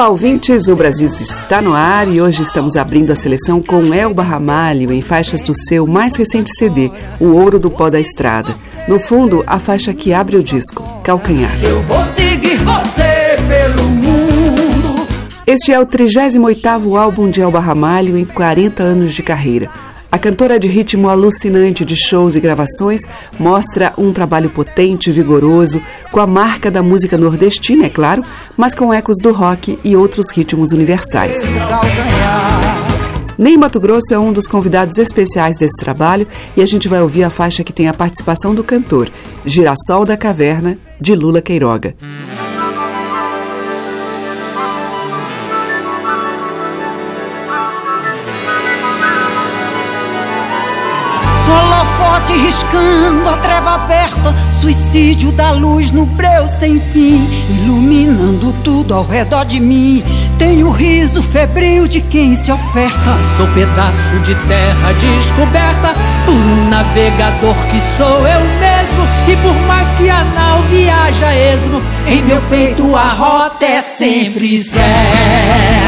Olá, ouvintes! O Brasil está no ar e hoje estamos abrindo a seleção com Elba Ramalho em faixas do seu mais recente CD, O Ouro do Pó da Estrada. No fundo, a faixa que abre o disco, Calcanhar. Eu vou seguir você pelo mundo Este é o 38º álbum de Elba Ramalho em 40 anos de carreira. A cantora de ritmo alucinante de shows e gravações mostra um trabalho potente e vigoroso, com a marca da música nordestina, é claro, mas com ecos do rock e outros ritmos universais. Ney Mato Grosso é um dos convidados especiais desse trabalho e a gente vai ouvir a faixa que tem a participação do cantor, Girassol da Caverna, de Lula Queiroga. Holofote riscando a treva aberta Suicídio da luz no breu sem fim Iluminando tudo ao redor de mim. Tenho o riso febril de quem se oferta. Sou pedaço de terra descoberta Por um navegador que sou eu mesmo E por mais que a nau viaja esmo Em meu peito a rota é sempre certa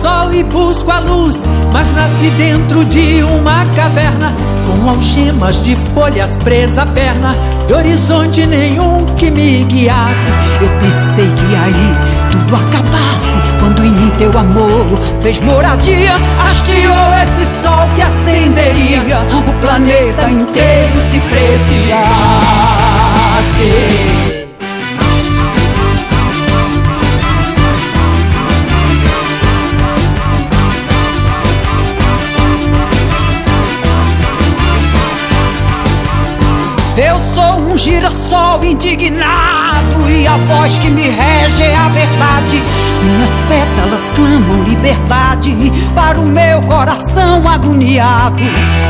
girassol e busco a luz, mas nasci dentro de uma caverna com algemas de folhas presas à perna, de horizonte nenhum que me guiasse. Eu pensei que aí tudo acabasse Quando em mim teu amor fez moradia Hasteou esse sol que acenderia O planeta inteiro se precisasse um girassol indignado E a voz que me rege é a verdade. Minhas pétalas clamam liberdade Para o meu coração agoniado.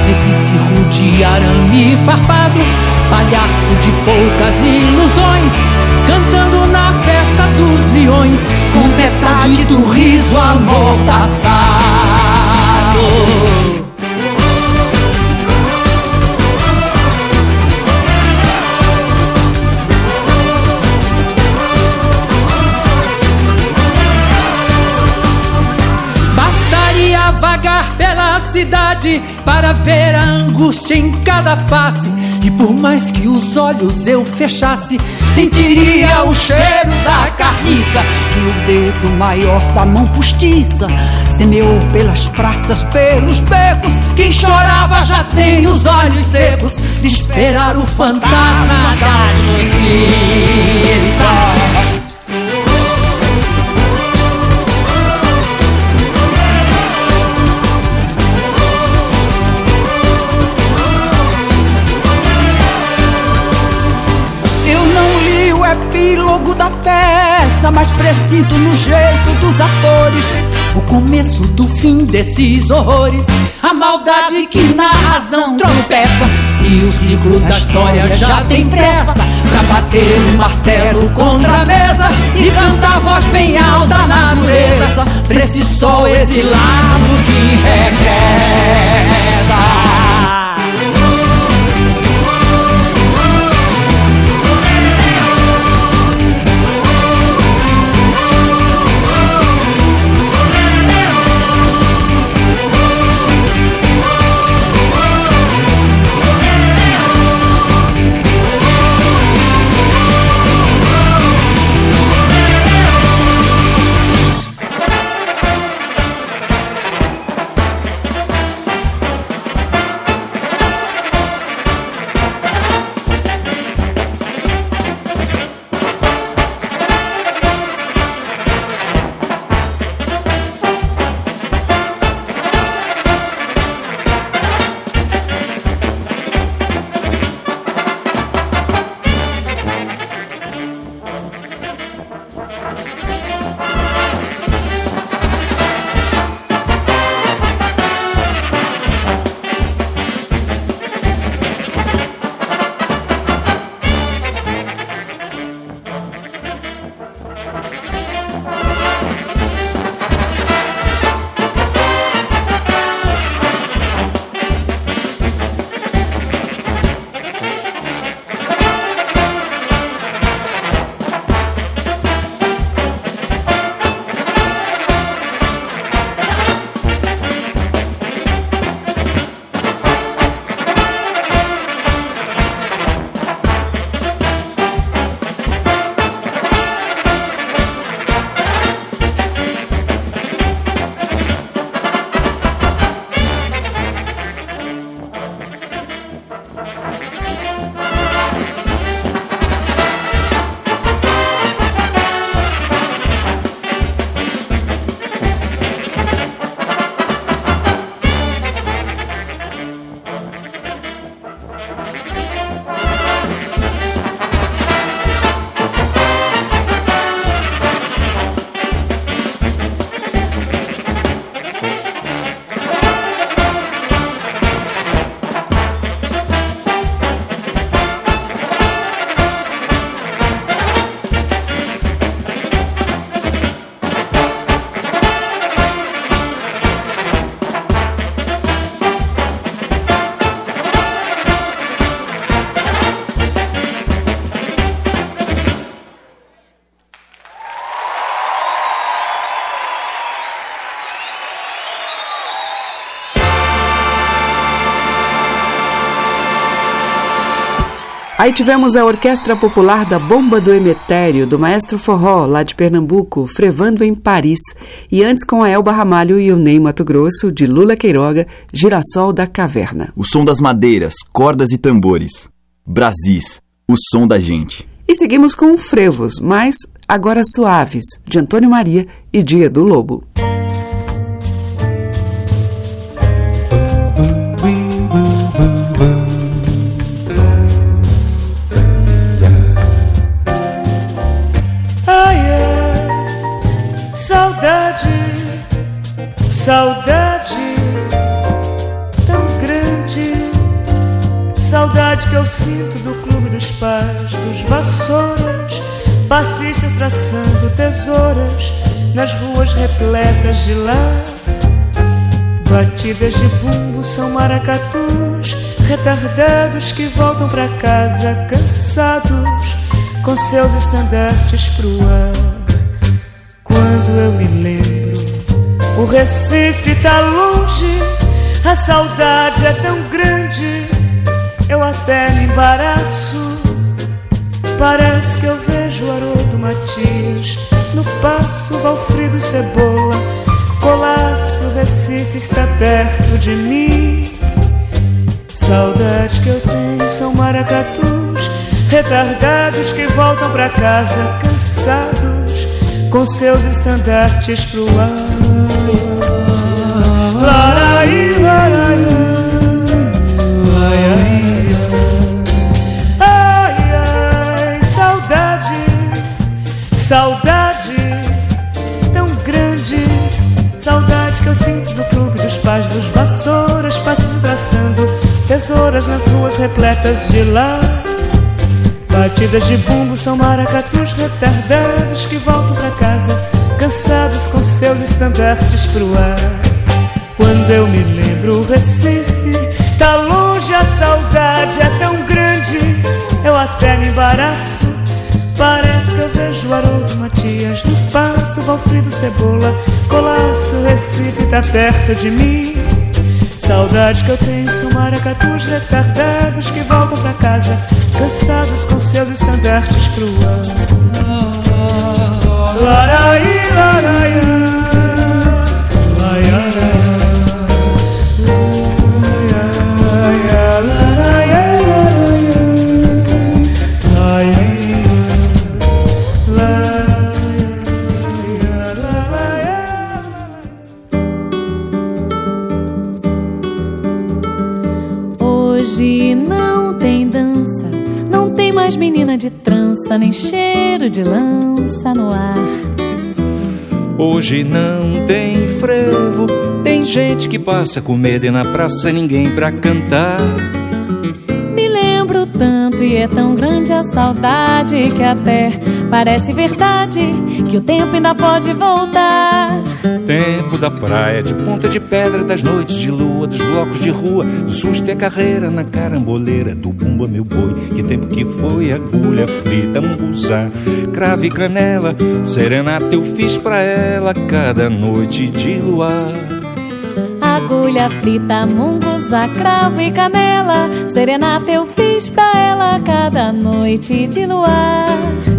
Nesse círculo de arame farpado, palhaço de poucas ilusões, cantando na festa dos leões, Com metade do riso amordaçado para ver a angústia em cada face. E por mais que os olhos eu fechasse, Sentiria o cheiro da carniça Que o dedo maior da mão postiça Semeou pelas praças, pelos becos quem chorava já tem os olhos secos de esperar o fantasma da justiça. Peça Mas presinto no jeito dos atores. O começo do fim desses horrores, a maldade que na razão tropeça. E o ciclo da história já tem pressa. Pra bater o martelo contra a mesa. E cantar a voz bem alta da natureza. Pra esse sol exilado que regressa. Aí tivemos a Orquestra Popular da Bomba do Emetério, do Maestro Forró, lá de Pernambuco, frevando em Paris. E antes com a Elba Ramalho e o Ney Mato Grosso, de Lula Queiroga, Girassol da Caverna. O som das madeiras, cordas e tambores. Brasis, o som da gente. E seguimos com Frevos, mas agora suaves, de Antônio Maria e Dia do Lobo. Saudade tão grande, saudade que eu sinto do clube dos pais, dos vassouras, passistas traçando tesouras nas ruas repletas de lá. Batidas de bumbo são maracatus, retardados que voltam pra casa cansados, com seus estandartes pro ar. Quando eu me lembro o Recife tá longe, a saudade é tão grande, eu até me embaraço. Parece que eu vejo o Haroldo Matias no passo Valfrido Cebola. Colaço, Recife está perto de mim. Saudade que eu tenho são maracatus, retardados que voltam pra casa cansados, com seus estandartes pro ar. Saudade, saudade tão grande, saudade que eu sinto do clube dos pais dos vassouras, passas traçando tesouras nas ruas repletas de lá. Batidas de bumbo são maracatus retardados que voltam pra casa, cansados com seus estandartes pro ar. Quando eu me lembro Recife, tá longe a saudade, é tão grande, eu até me embaraço. Parece que eu vejo Haroldo Matias no passo, Valfrido Cebola, Colasso, Recife tá perto de mim. Saudade que eu tenho são maracatus retardados que voltam pra casa, cansados com seus estandartes pro ar. Laraí, laraí. menina nem cheiro de lança no ar. Hoje não tem frevo, tem gente que passa com medo e na praça ninguém pra cantar. Me lembro tanto e é tão grande a saudade que até parece verdade que o tempo ainda pode voltar. Tempo da praia, de ponta de pedra, das noites de lua, dos blocos de rua, do susto e a carreira na caramboleira, do bumba meu boi, que tempo que foi, agulha frita, munguzá, cravo e canela, serenata eu fiz pra ela cada noite de luar. Agulha frita, munguzá, cravo e canela, serenata eu fiz pra ela cada noite de luar.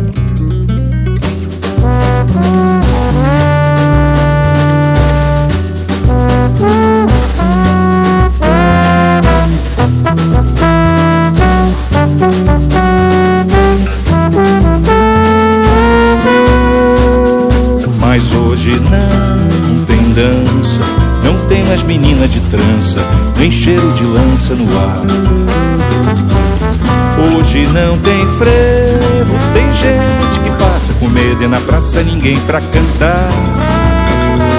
Mas hoje não tem dança, não tem mais menina de trança, nem cheiro de lança no ar. Hoje não tem frevo, tem gente passa com medo e na praça ninguém pra cantar.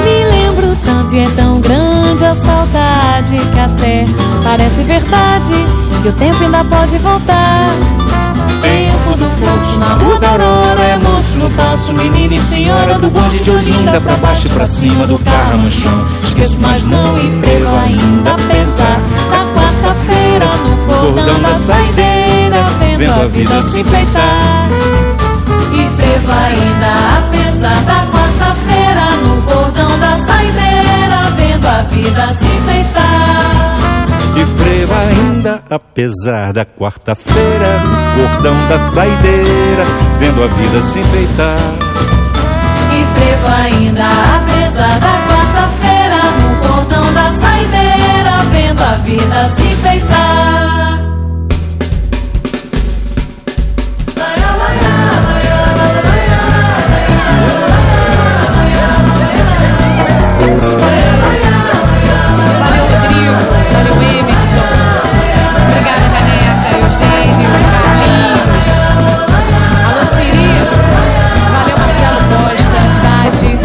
Me lembro tanto e é tão grande a saudade que até parece verdade que o tempo ainda pode voltar. Tempo do poço na rua da Aurora É moço no passo, menina e senhora Do bonde de Olinda pra baixo e pra cima Do carro no chão Esqueço mais não e ainda Apesar da quarta-feira No cordão da saideira Vendo a vida se enfeitar E frevo ainda apesar da quarta-feira No cordão da saideira Vendo a vida se enfeitar E frevo ainda, apesar da quarta-feira, no cordão da saideira, vendo a vida se enfeitar. E frevo ainda, apesar da quarta-feira, no cordão da saideira, vendo a vida se enfeitar.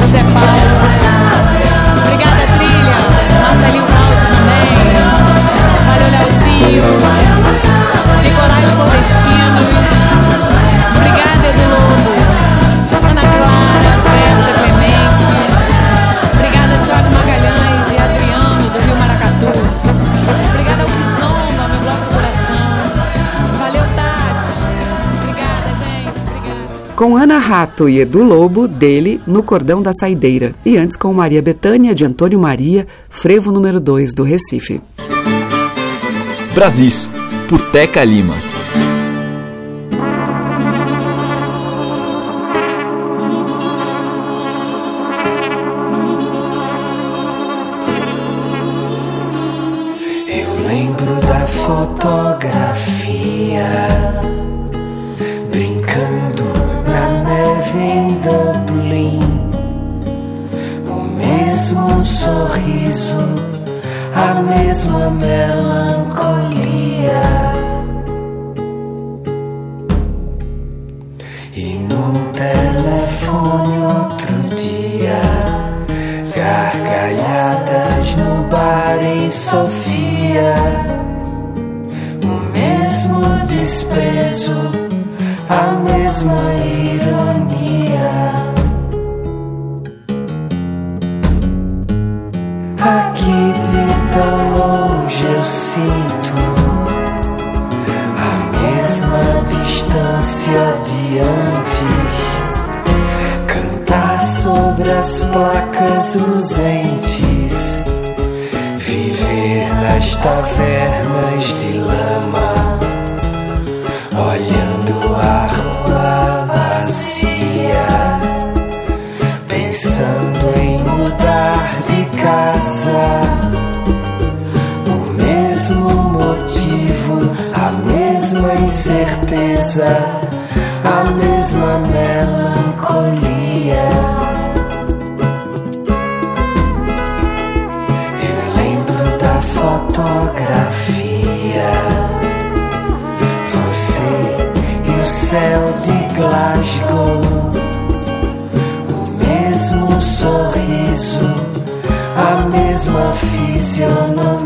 você é pai. Obrigada, trilha. Nossa, Lilnaldi também. Valeu, Leozinho. Nicolás Clandestinos. Com Ana Rato e Edu Lobo, dele, no Cordão da Saideira. E antes com Maria Betânia, de Antônio Maria, frevo número 2 do Recife. Brasis, por Teca Lima. Sorriso, a mesma melancolia. E no telefone outro dia, gargalhadas no bar em Sofia, o mesmo desprezo a mesma sobre as placas luzentes, viver nas tavernas de lama olhando a rua vazia, pensando em mudar de casa. O mesmo motivo, a mesma incerteza, a mesma melancolia. Céu de Glasgow, o mesmo sorriso, a mesma fisionomia.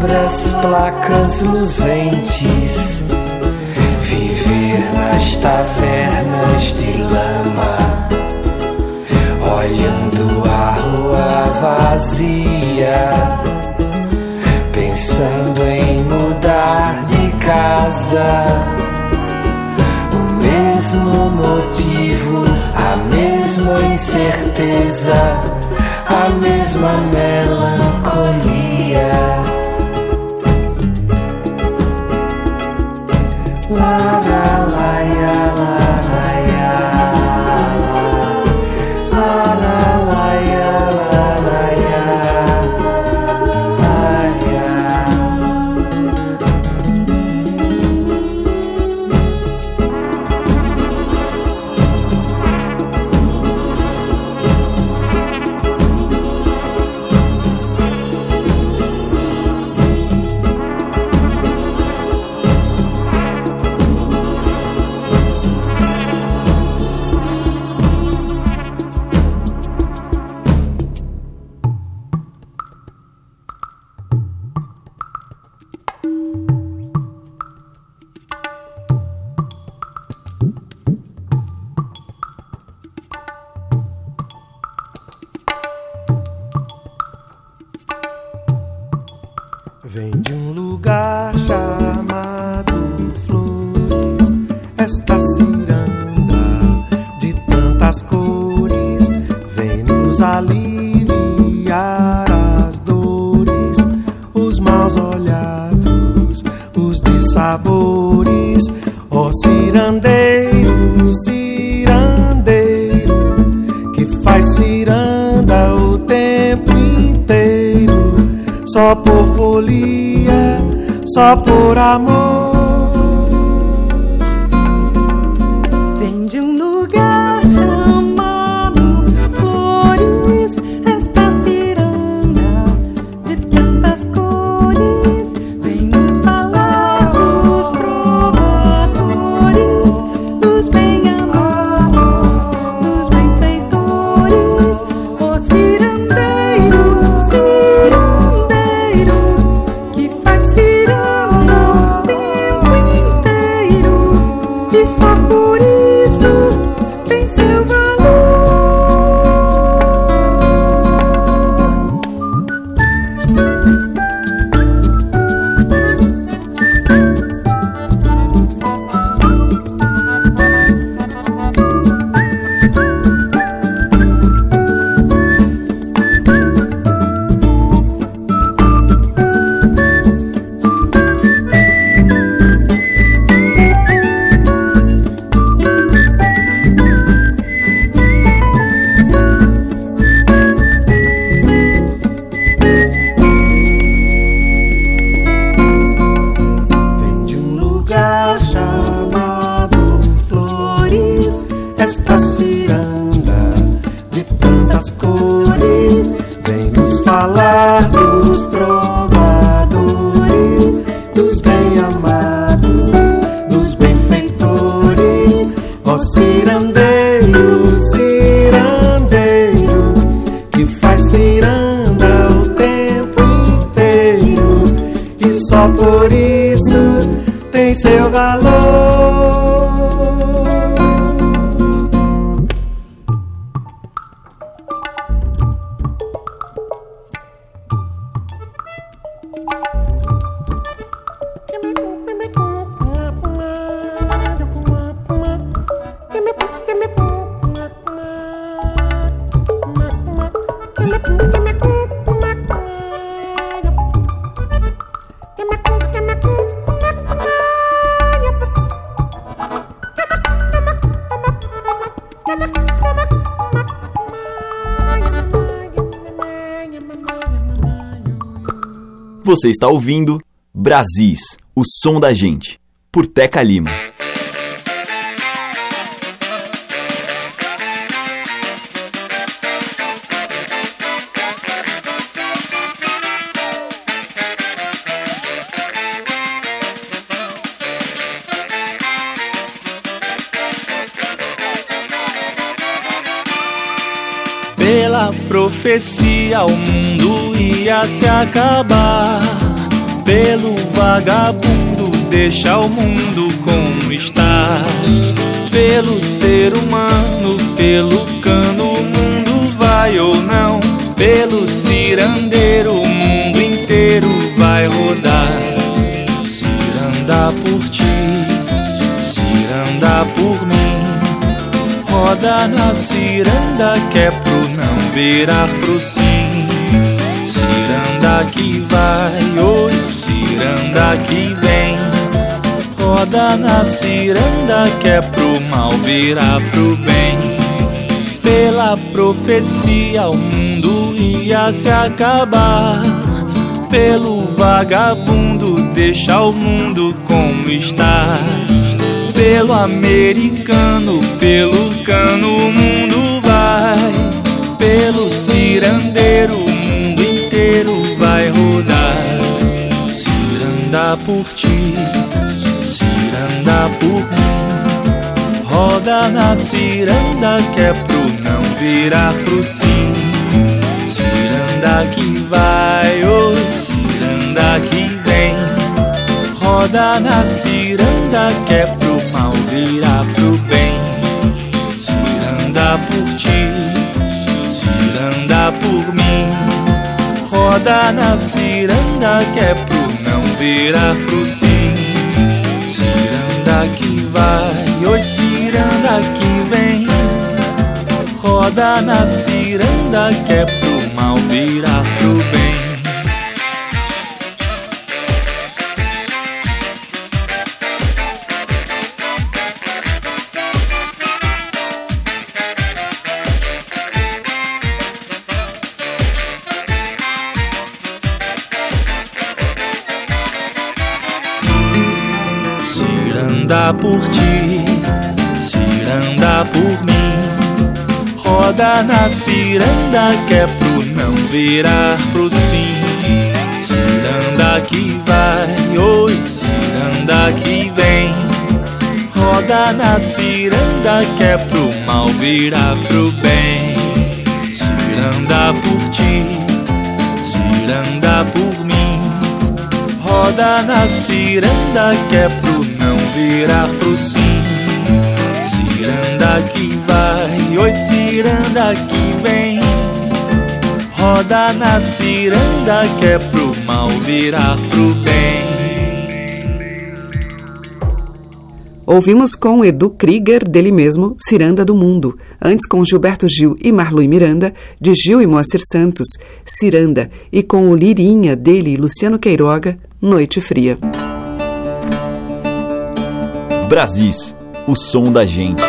Sobre as placas luzentes, viver nas tavernas de lama olhando a rua vazia, pensando em mudar de casa. O mesmo motivo, a mesma incerteza, a mesma melancolia. Vem de um lugar chamado Flores, esta ciranda de tantas cores. Vem nos aliviar só por folia, só por amor. Você está ouvindo Brasis, o som da gente, por Teca Lima. Pela profecia o mundo ia se acabar. Pelo vagabundo deixa o mundo como está. Pelo ser humano, pelo cano o mundo vai ou não. Pelo cirandeiro o mundo inteiro vai rodar. Ciranda por ti, ciranda por mim. Roda na ciranda que é pro não virar pro sim. Que vai, oi, ciranda que vem. Roda na ciranda que é pro mal virar pro bem. Pela profecia o mundo ia se acabar. Pelo vagabundo deixa o mundo como está pelo americano, pelo cano o mundo vai, pelo cirandeiro o mundo inteiro vai rodar. Ciranda por ti, ciranda por mim, roda na ciranda que é pro não virar pro sim. Ciranda que vai, oi, ciranda que vem. Roda na ciranda que é pro mal virar pro bem. Ciranda por ti, ciranda por mim. Roda na ciranda que é pro não virar pro sim. Ciranda que vai, oi ciranda que vem. Roda na ciranda que é pro mal virar pro bem. Ciranda por ti, ciranda por mim. Roda na ciranda que é pro não virar pro sim. Ciranda que vai, oi, ciranda que vem. Roda na ciranda que é pro mal virar pro bem. Ciranda por ti, ciranda por mim. Roda na ciranda que é pro virar pro sim. Ciranda que vai, oi ciranda que vem. Roda na ciranda que é pro mal virar pro bem. Ouvimos com Edu Krieger, dele mesmo, Ciranda do Mundo. Antes com Gilberto Gil e Marlui Miranda, de Gil e Moacir Santos, Ciranda. E com o Lirinha, dele Luciano Queiroga, Noite Fria. Brasis, o som da gente.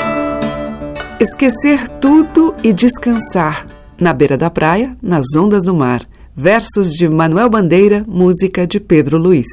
Esquecer tudo e descansar. Na beira da praia, nas ondas do mar. Versos de Manuel Bandeira, música de Pedro Luiz.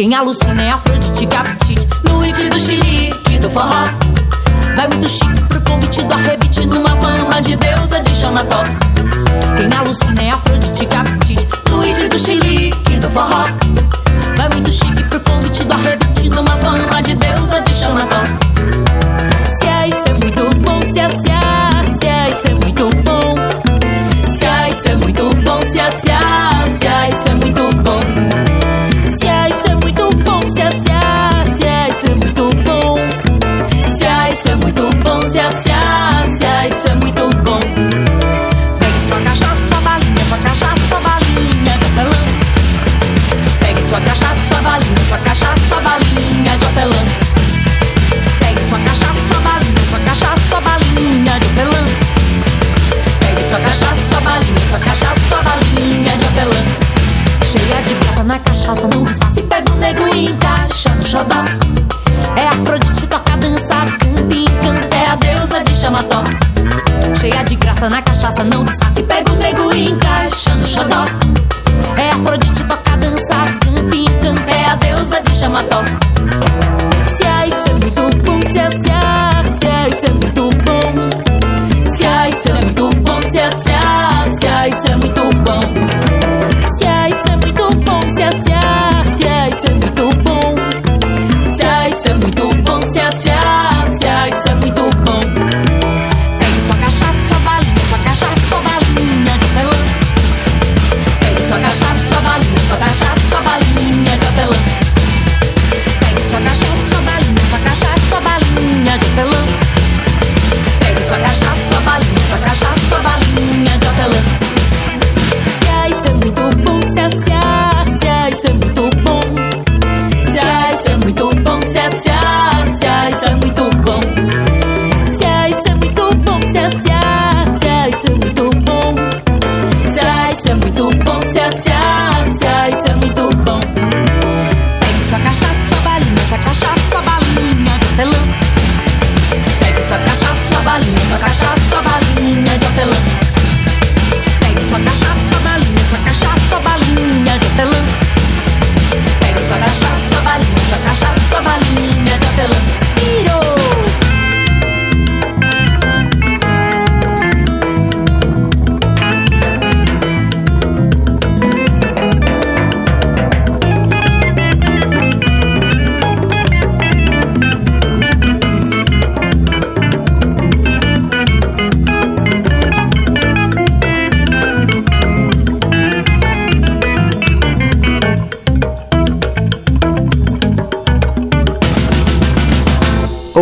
Quem alucina é Afrodite, Gabitite, no it do xilique, do forró. Vai muito chique pro convite do arrebite, numa fama de deusa de Xanató. Quem alucina é Afrodite, Gabitite, no it do xilique, do forró. Vai muito chique pro convite do arrebite, numa fama de deusa de Xanató. Se é isso é muito bom, se é, se é, se é isso é muito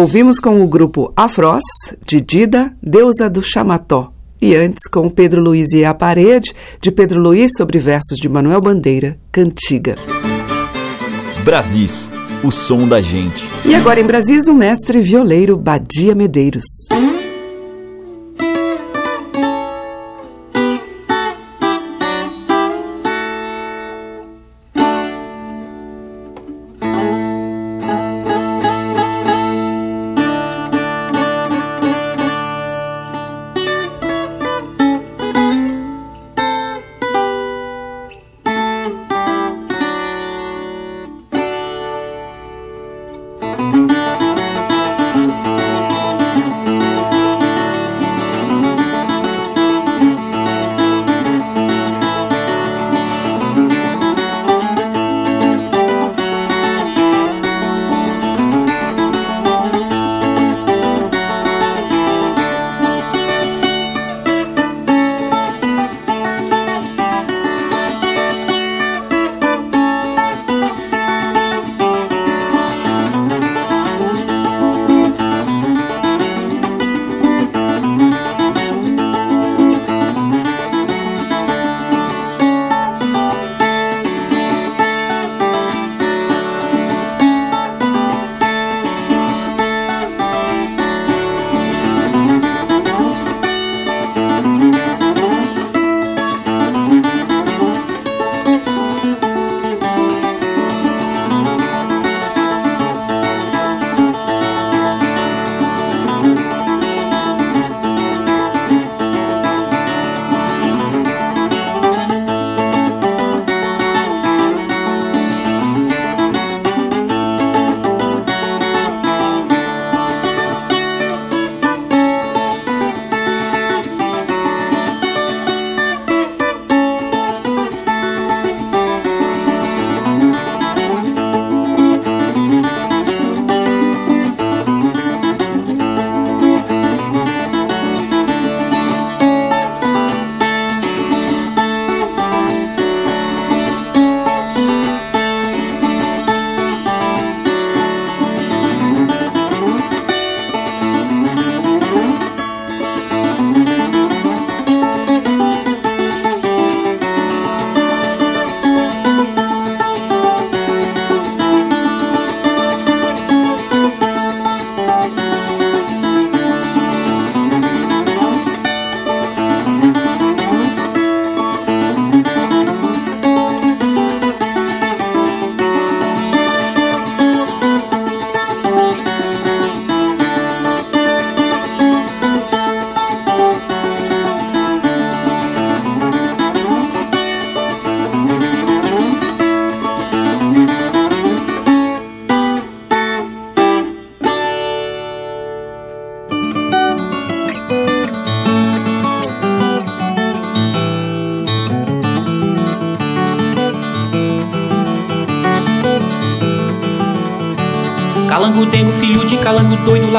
Ouvimos com o grupo Afros, de Dida, Deusa do Chamató, e antes com Pedro Luiz e a Parede, de Pedro Luiz sobre versos de Manuel Bandeira, Cantiga. Brasis, o som da gente. E agora em Brasis, o mestre violeiro Badia Medeiros.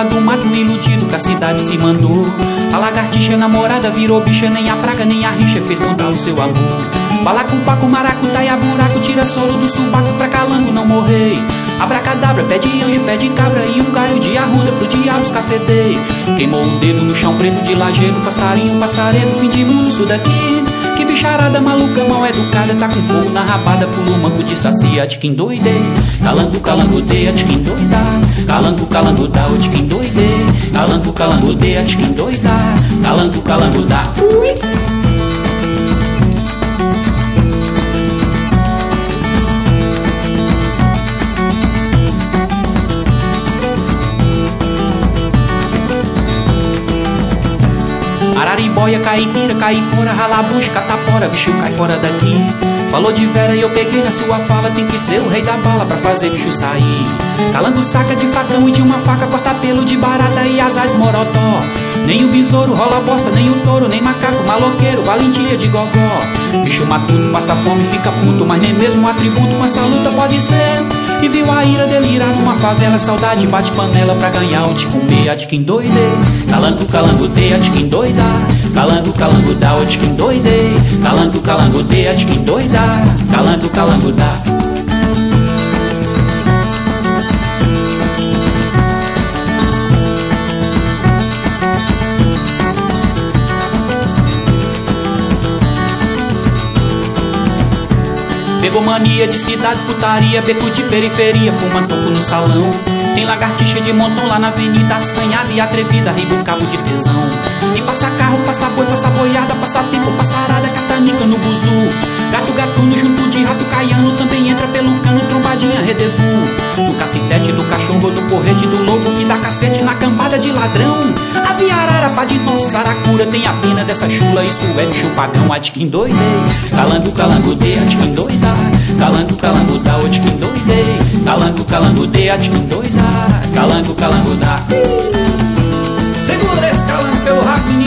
Do mato iludido que a cidade se mandou. A lagartixa namorada virou bicha, nem a praga nem a rixa fez contar o seu amor. Balacupaco, maracutaia, buraco, tira solo do subaco pra calango não morrer. Abracadabra, pé de anjo, pé de cabra e um galho de arruda pro diabo escafedei. Queimou o dedo no chão preto de lajeiro, passarinho, passaredo, fim de mundo, isso daqui. Bicharada maluca, mal educada, tá com fogo na rabada, pulou manco de sacia, de quem doidei. Calango, calango, deia, de quem doida. Calango, calango, dá, de quem doidei. Calango, calango, deia, de quem doida. Calango, calango, dá. Ui. Araribóia, caipira, caipora, ralabucha, catapora, bicho cai fora daqui. Falou de Vera e eu peguei na sua fala, tem que ser o rei da bala pra fazer bicho sair. Calando saca de facão e de uma faca, corta pelo de barata e azar de morotó. Nem o besouro rola bosta, nem o touro, nem macaco, maloqueiro, valentia de gogó. Bicho matuto, passa fome, fica puto, mas nem mesmo um atributo, uma essa luta pode ser. E viu a ira delirar numa favela, saudade bate panela pra ganhar o de comer, a de quem doidei. Calango, calango, de, a de quem doida. Calango, calango, dá, o de quem doidei. Calango, calango, a de quem doida. Calango, calango, dá. Pegou mania de cidade, putaria, beco de periferia, fumando toco no salão. Tem lagartixa de montão lá na avenida, assanhada e atrevida, riba um cabo de tesão. E passa carro, passa boi, passa boiada, passa tempo, passa arada, catanica no buzu. Gato gatuno junto de rato caiano, também entra pelo cano, trombadinha redevu. Do cacetete, do cachorro, do correte, do lobo que dá cacete na cambada de ladrão. A viarara, pá de nosso saracura, tem a pena dessa chula, isso é a de quem doidei. Calango, calango, de, quem doida. Calango, calango, da, o doidei. Calango, calango, de, a de quem doida. Calango, calango, da. Segura esse calango pelo rabo,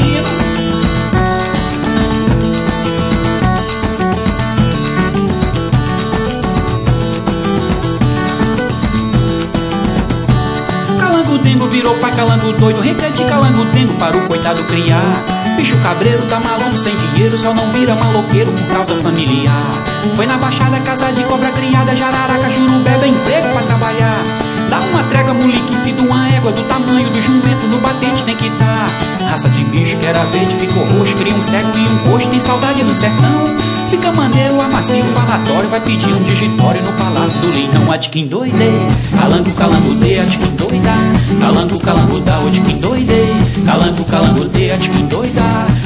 virou pra calango doido, repete calango dengo para o coitado criar. Bicho cabreiro tá maluco sem dinheiro, só não vira maloqueiro por causa familiar. Foi na baixada, casa de cobra criada, jararaca, jurubé, dá emprego pra trabalhar. Dá uma trega, moleque, filho uma égua do tamanho do jumento, no batente tem que dar. Raça de bicho que era verde, ficou roxo, cria um cego e um rosto, tem saudade no sertão. Fica maneiro, amacio, falatório Vai pedir um digitório no palácio do leitão A de quem doidei, calango, calango, de A de quem doida, calango, calango, da O de quem doidei, calango, calango, de A de quem doida,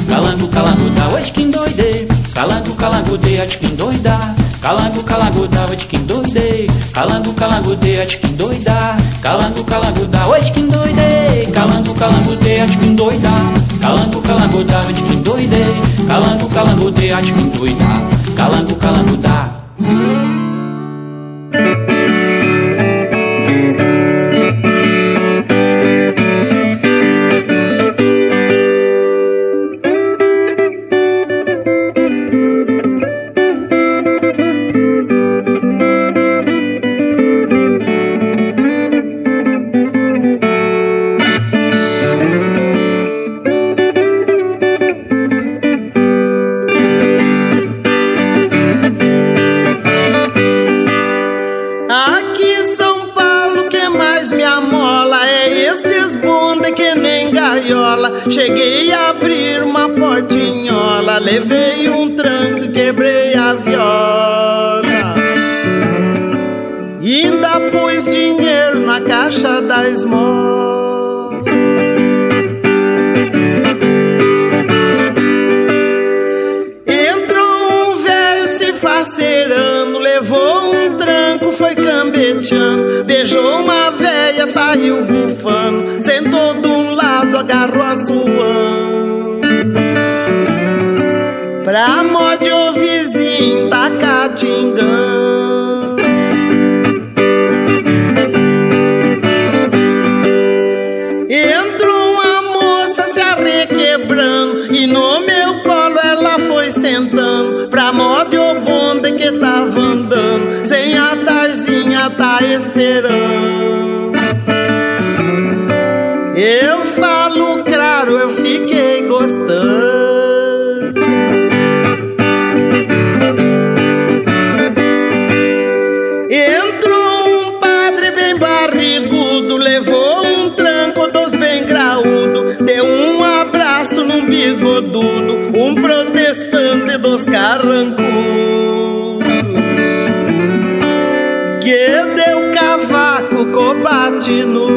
calango, calango, da O de quem doidei, calango, calango, de A de quem doida, calango, calango, da O de quem doidei, calango, calango, de A de quem doida, calango, calango, da quem doidei, calango, calango, de A de quem doida, calango, calango, da quem doidei, calango, calango, de A de quem doida, calango, calango, da Cheguei a abrir uma portinhola, levei um tranco e quebrei a viola. E ainda pus dinheiro na caixa da esmola. Entrou um velho se faceirando, levou um tranco, foi cambeteando. Beijou uma véia, saiu bufando. Suando. Pra mod o vizinho tá catingando. Entrou uma moça se arrequebrando E no meu colo ela foi sentando Pra moda o bonde que tava andando Sem a tarzinha tá esperando continua.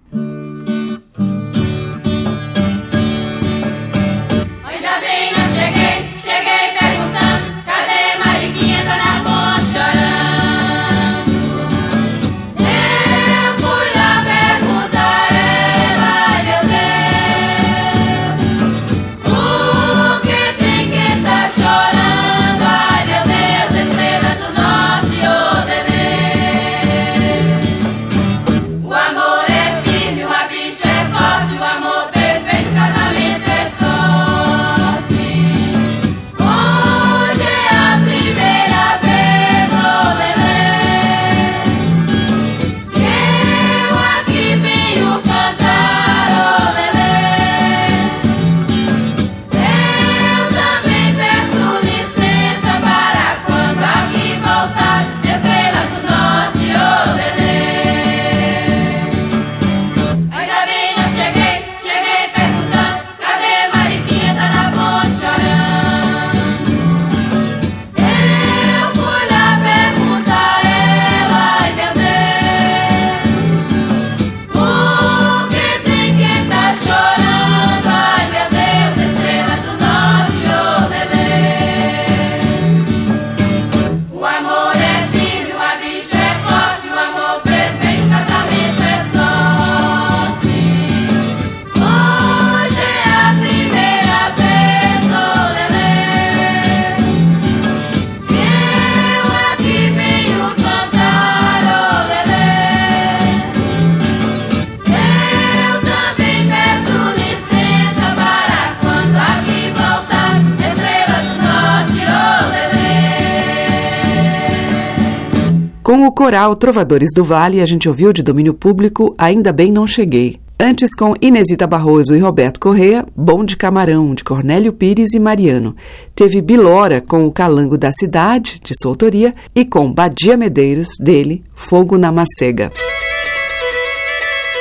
Coral Trovadores do Vale, a gente ouviu de domínio público Ainda Bem Não Cheguei. Antes, com Inesita Barroso e Roberto Correa, Bom de Camarão, de Cornélio Pires e Mariano. Teve Bilora com O Calango da Cidade, de sua autoria, e com Badia Medeiros, dele, Fogo na Macega.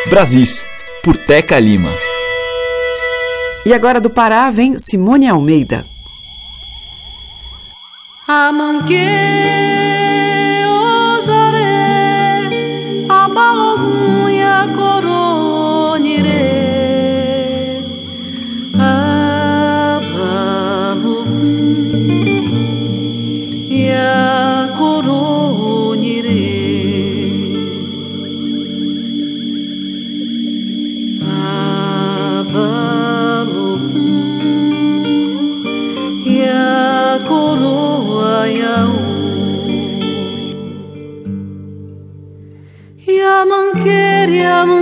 Brasis, por Teca Lima. E agora do Pará vem Simone Almeida. A mangueira amo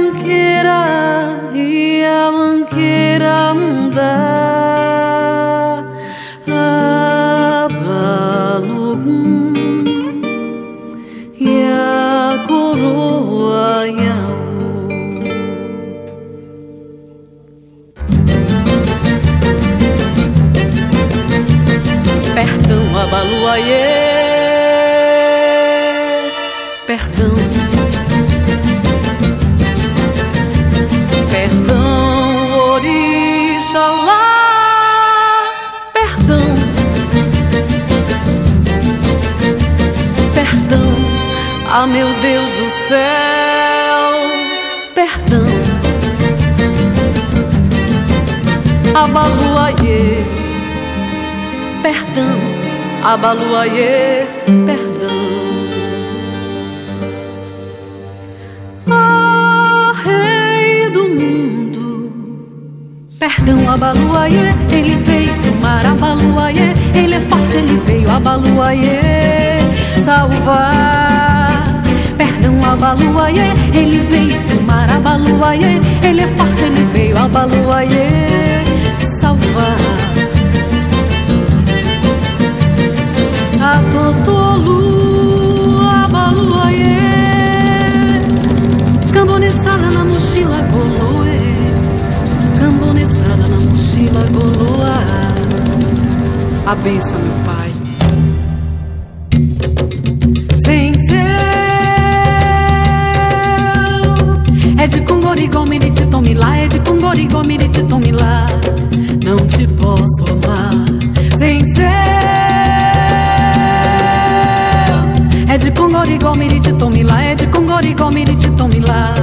tomilá é de Congoricó, Miriti tomilá.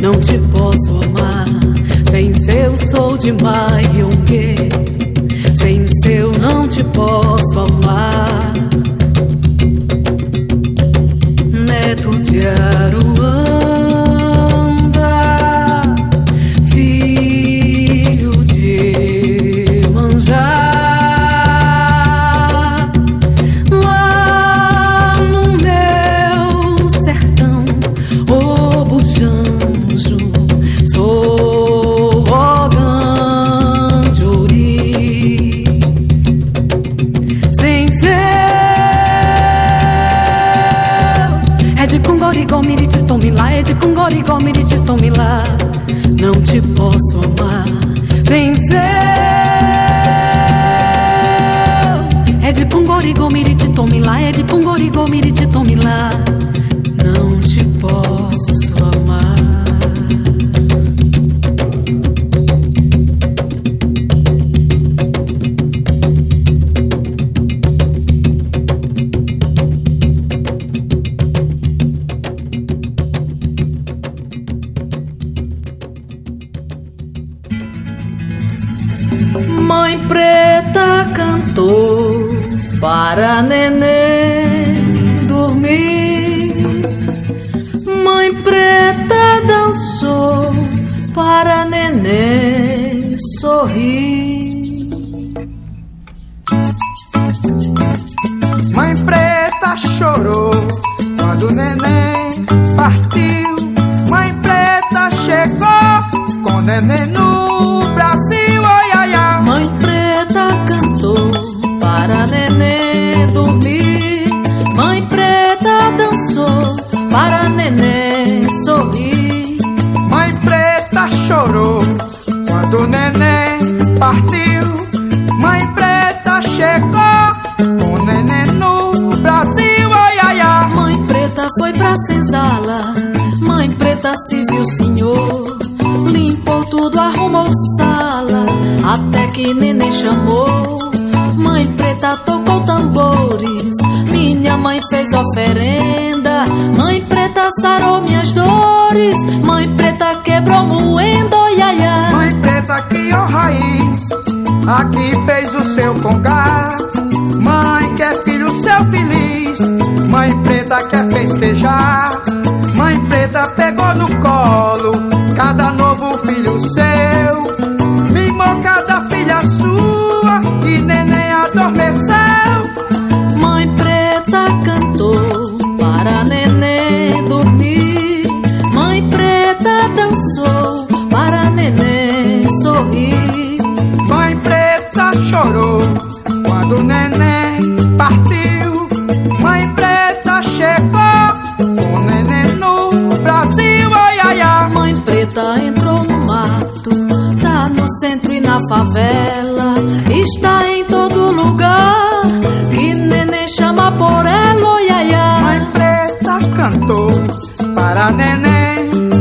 Não te posso amar sem seu sou de Maiungue.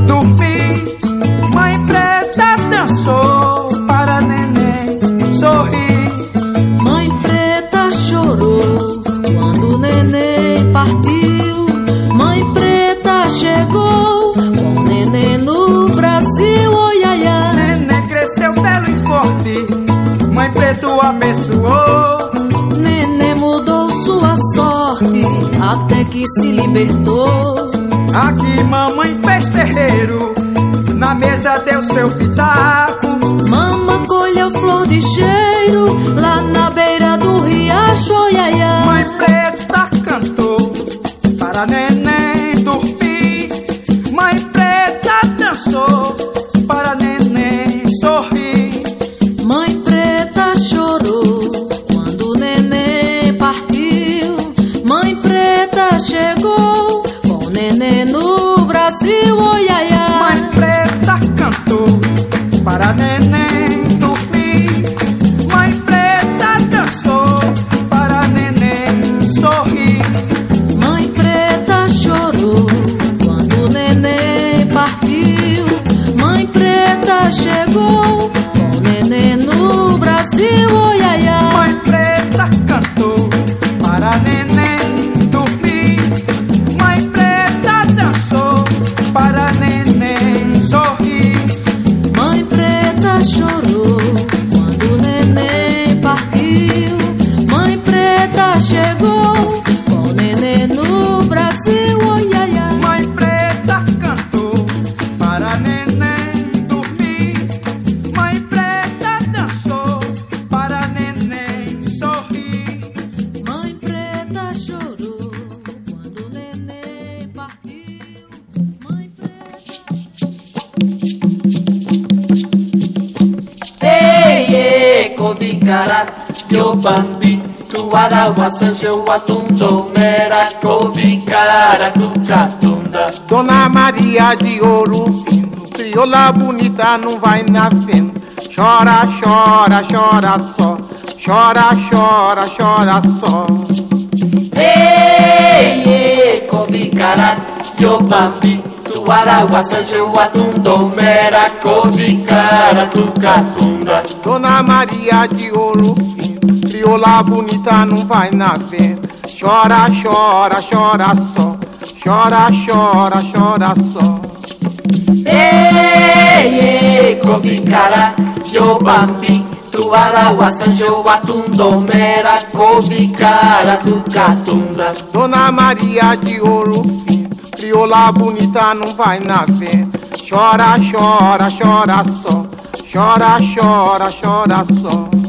dormir. Mãe preta dançou para neném sorrir. Mãe preta chorou quando o neném partiu. Mãe preta chegou com o neném no Brasil. Oi, ai, ai. Neném cresceu belo e forte. Mãe preta o abençoou. Neném mudou sua sorte até que se libertou. Aqui mamãe Mestre terreiro, na mesa deu seu pitaco. Mama colheu flor de cheiro, lá na beira do riacho, oh, ia, ia. Mãe Covicara, Yobambi, Tuara, Wassanje, Watundo, Mera, Covicara, Tucatunda. Dona Maria de Ouro Fino, crioula bonita, não vai na fenda. Chora, chora, chora só. Chora, chora, chora só. Ei, ei, Covicara, Yobambi, Tuara, Wassanje, Watundo, Mera, Covicara, Tucatunda. Dona Maria de Ouro Fino, crioula bonita, não vai na venda. Chora, chora, chora só. Chora, chora, chora só. Ei, ei, Covicara, Yobambi, Tuara, Wassanje, Watundo, Mera, Covicara, Tucatunda. Dona Maria de Ouro crioula bonita, não vai na venda. Chora, chora, chora só. Chora, chora, chora só.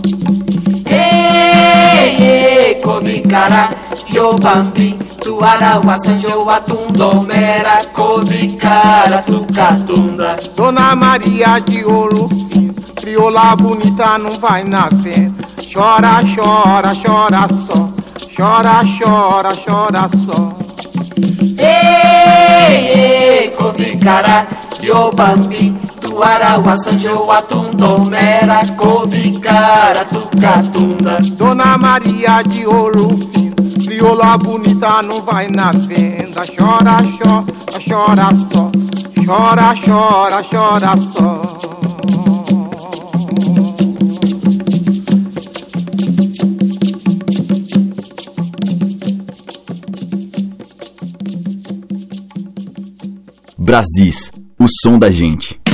Ei, Covicara, Yobambi, Tuara, Wassanje, Watundo, Mera, Covicara, Tucatunda. Dona Maria de Ouro Fino, crioula bonita, não vai na venda. Chora, chora, chora só. Chora, chora, chora só. Ei, ei, Covicara, Yobambi, Tuara, Wassanje, Watundo, Mera, Covicara, Tucatunda. Dona Maria de Ouro Fino, crioula bonita, não vai na venda. Chora, chora, chora só. Chora, chora, chora só. Brasis, som da gente.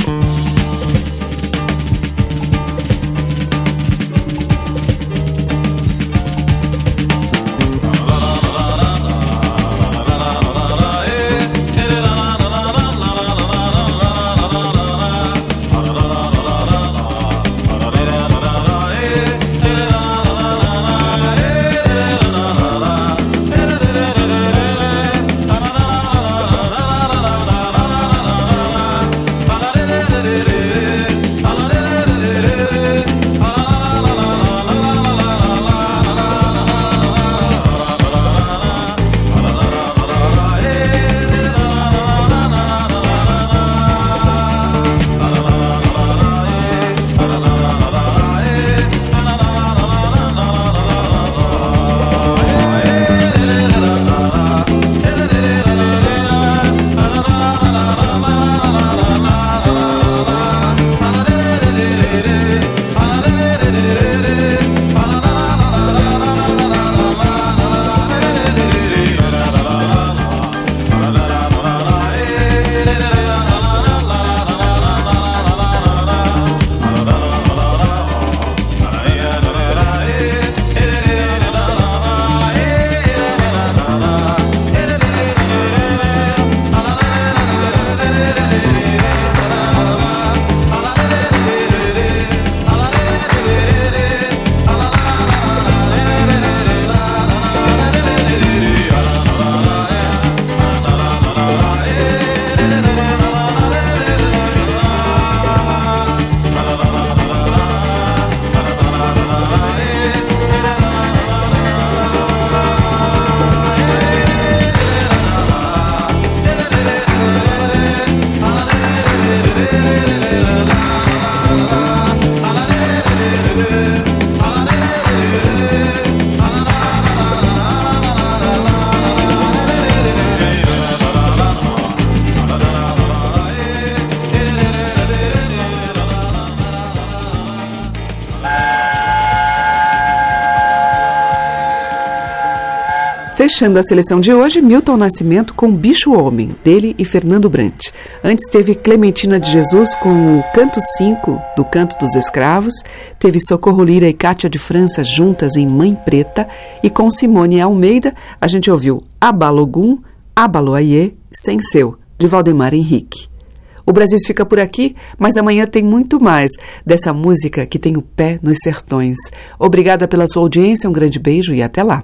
Fechando a seleção de hoje, Milton Nascimento com Bicho Homem, dele e Fernando Brant. Antes teve Clementina de Jesus com o Canto 5 do Canto dos Escravos, teve Socorro Lira e Cátia de França juntas em Mãe Preta, e com Simone Almeida a gente ouviu Abalogum, Abaloaiê, Sem Seu, de Valdemar Henrique. O Brasil fica por aqui, mas amanhã tem muito mais dessa música que tem o pé nos sertões. Obrigada pela sua audiência, um grande beijo e até lá.